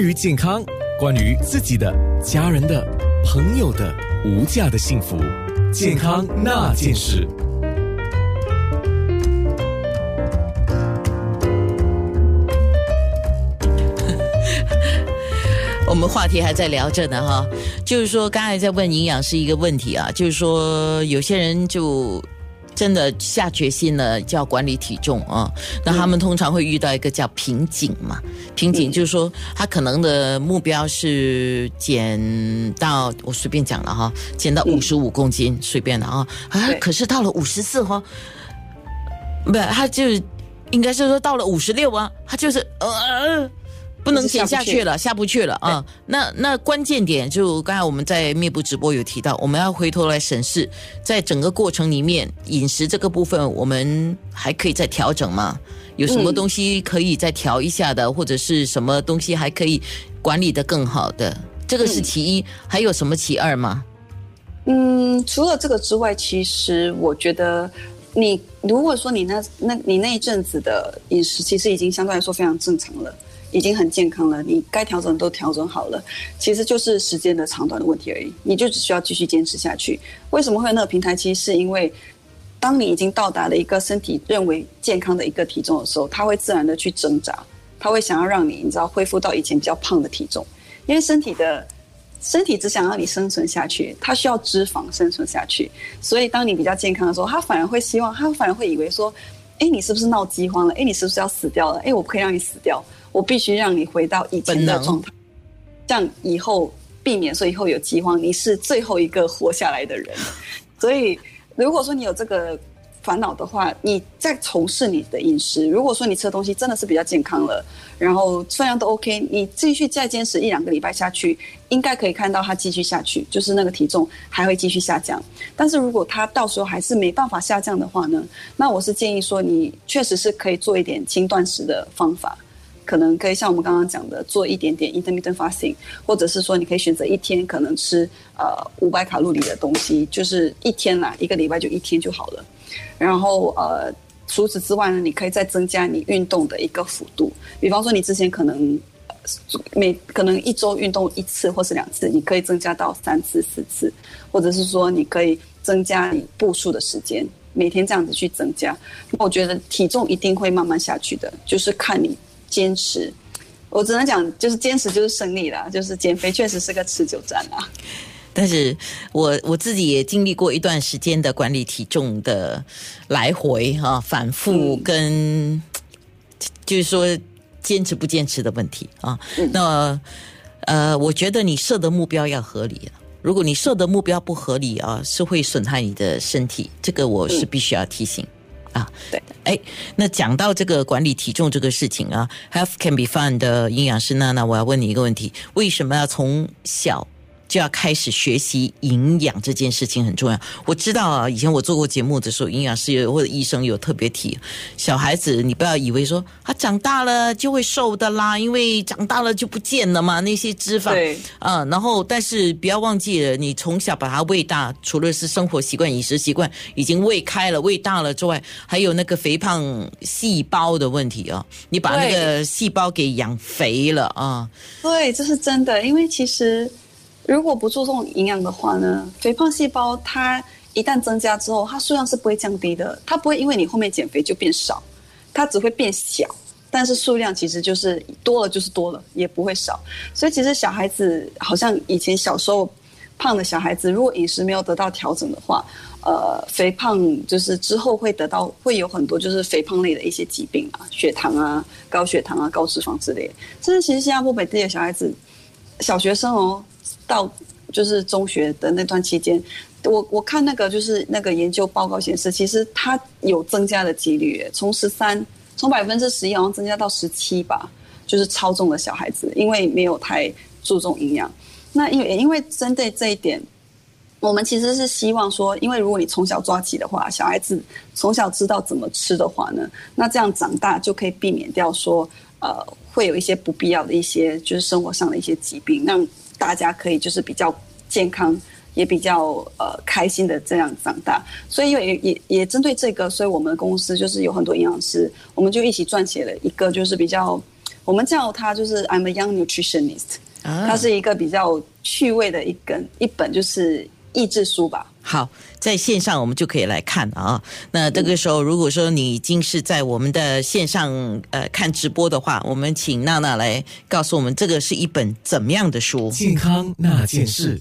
于健康，关于自己的、家人的、朋友的无价的幸福，健康那件事。我们话题还在聊着呢，哈，就是说刚才在问营养师一个问题啊，就是说有些人就真的下决心了，就要管理体重啊，那他们通常会遇到一个叫瓶颈嘛，瓶颈就是说他可能的目标是减到我随便讲了哈，减到五十五公斤，随便了啊，啊，可是到了五十四哈，不，他就应该是说到了五十六啊，他就是呃。不能减下去了，下不去了啊！那那关键点就刚才我们在面部直播有提到，我们要回头来审视，在整个过程里面，饮食这个部分我们还可以再调整吗？有什么东西可以再调一下的，或者是什么东西还可以管理的更好的？这个是其一，还有什么其二吗？嗯，除了这个之外，其实我觉得，你如果说你那那你那一阵子的饮食，其实已经相对来说非常正常了。已经很健康了，你该调整都调整好了，其实就是时间的长短的问题而已。你就只需要继续坚持下去。为什么会有那个平台期？是因为当你已经到达了一个身体认为健康的一个体重的时候，它会自然的去挣扎，它会想要让你，你知道恢复到以前比较胖的体重，因为身体的身体只想让你生存下去，它需要脂肪生存下去。所以当你比较健康的时候，它反而会希望，它反而会以为说，哎，你是不是闹饥荒了？哎，你是不是要死掉了？哎，我不可以让你死掉。我必须让你回到以前的状态，这样以后避免说以后有饥荒，你是最后一个活下来的人。所以，如果说你有这个烦恼的话，你在从事你的饮食。如果说你吃的东西真的是比较健康了，然后分量都 OK，你继续再坚持一两个礼拜下去，应该可以看到它继续下去，就是那个体重还会继续下降。但是如果它到时候还是没办法下降的话呢，那我是建议说，你确实是可以做一点轻断食的方法。可能可以像我们刚刚讲的，做一点点 intermittent fasting，或者是说你可以选择一天可能吃呃五百卡路里的东西，就是一天啦，一个礼拜就一天就好了。然后呃，除此之外呢，你可以再增加你运动的一个幅度，比方说你之前可能每可能一周运动一次或是两次，你可以增加到三次四次，或者是说你可以增加你步数的时间，每天这样子去增加。那我觉得体重一定会慢慢下去的，就是看你。坚持，我只能讲，就是坚持就是胜利了。就是减肥确实是个持久战啊。但是我我自己也经历过一段时间的管理体重的来回哈，反复跟就是说坚持不坚持的问题啊。那呃，我觉得你设的目标要合理。如果你设的目标不合理啊，是会损害你的身体。这个我是必须要提醒。啊，对，哎，那讲到这个管理体重这个事情啊，Health can be fun 的营养师娜娜，我要问你一个问题：为什么要从小？就要开始学习营养这件事情很重要。我知道啊，以前我做过节目的时候，营养师或者医生有特别提，小孩子你不要以为说他长大了就会瘦的啦，因为长大了就不见了嘛那些脂肪。对，嗯，然后但是不要忘记了，你从小把他喂大，除了是生活习惯、饮食习惯已经喂开了、喂大了之外，还有那个肥胖细胞的问题啊，你把那个细胞给养肥了啊。对，这是真的，因为其实。如果不注重营养的话呢，肥胖细胞它一旦增加之后，它数量是不会降低的，它不会因为你后面减肥就变少，它只会变小，但是数量其实就是多了就是多了，也不会少。所以其实小孩子好像以前小时候胖的小孩子，如果饮食没有得到调整的话，呃，肥胖就是之后会得到会有很多就是肥胖类的一些疾病啊，血糖啊、高血糖啊、高脂肪之类。甚至其实新加坡本地的小孩子，小学生哦。到就是中学的那段期间，我我看那个就是那个研究报告显示，其实它有增加的几率，从十三从百分之十一好像增加到十七吧，就是超重的小孩子，因为没有太注重营养。那因为因为针对这一点，我们其实是希望说，因为如果你从小抓起的话，小孩子从小知道怎么吃的话呢，那这样长大就可以避免掉说呃会有一些不必要的一些就是生活上的一些疾病，让。大家可以就是比较健康，也比较呃开心的这样长大，所以也也也针对这个，所以我们公司就是有很多营养师，我们就一起撰写了一个就是比较，我我们叫它就是 I'm a young nutritionist，、啊它是一个比较趣味的一根一本就是益智书吧。好，在线上我们就可以来看啊。那这个时候，如果说你已经是在我们的线上呃看直播的话，我们请娜娜来告诉我们，这个是一本怎么样的书？健康那件事。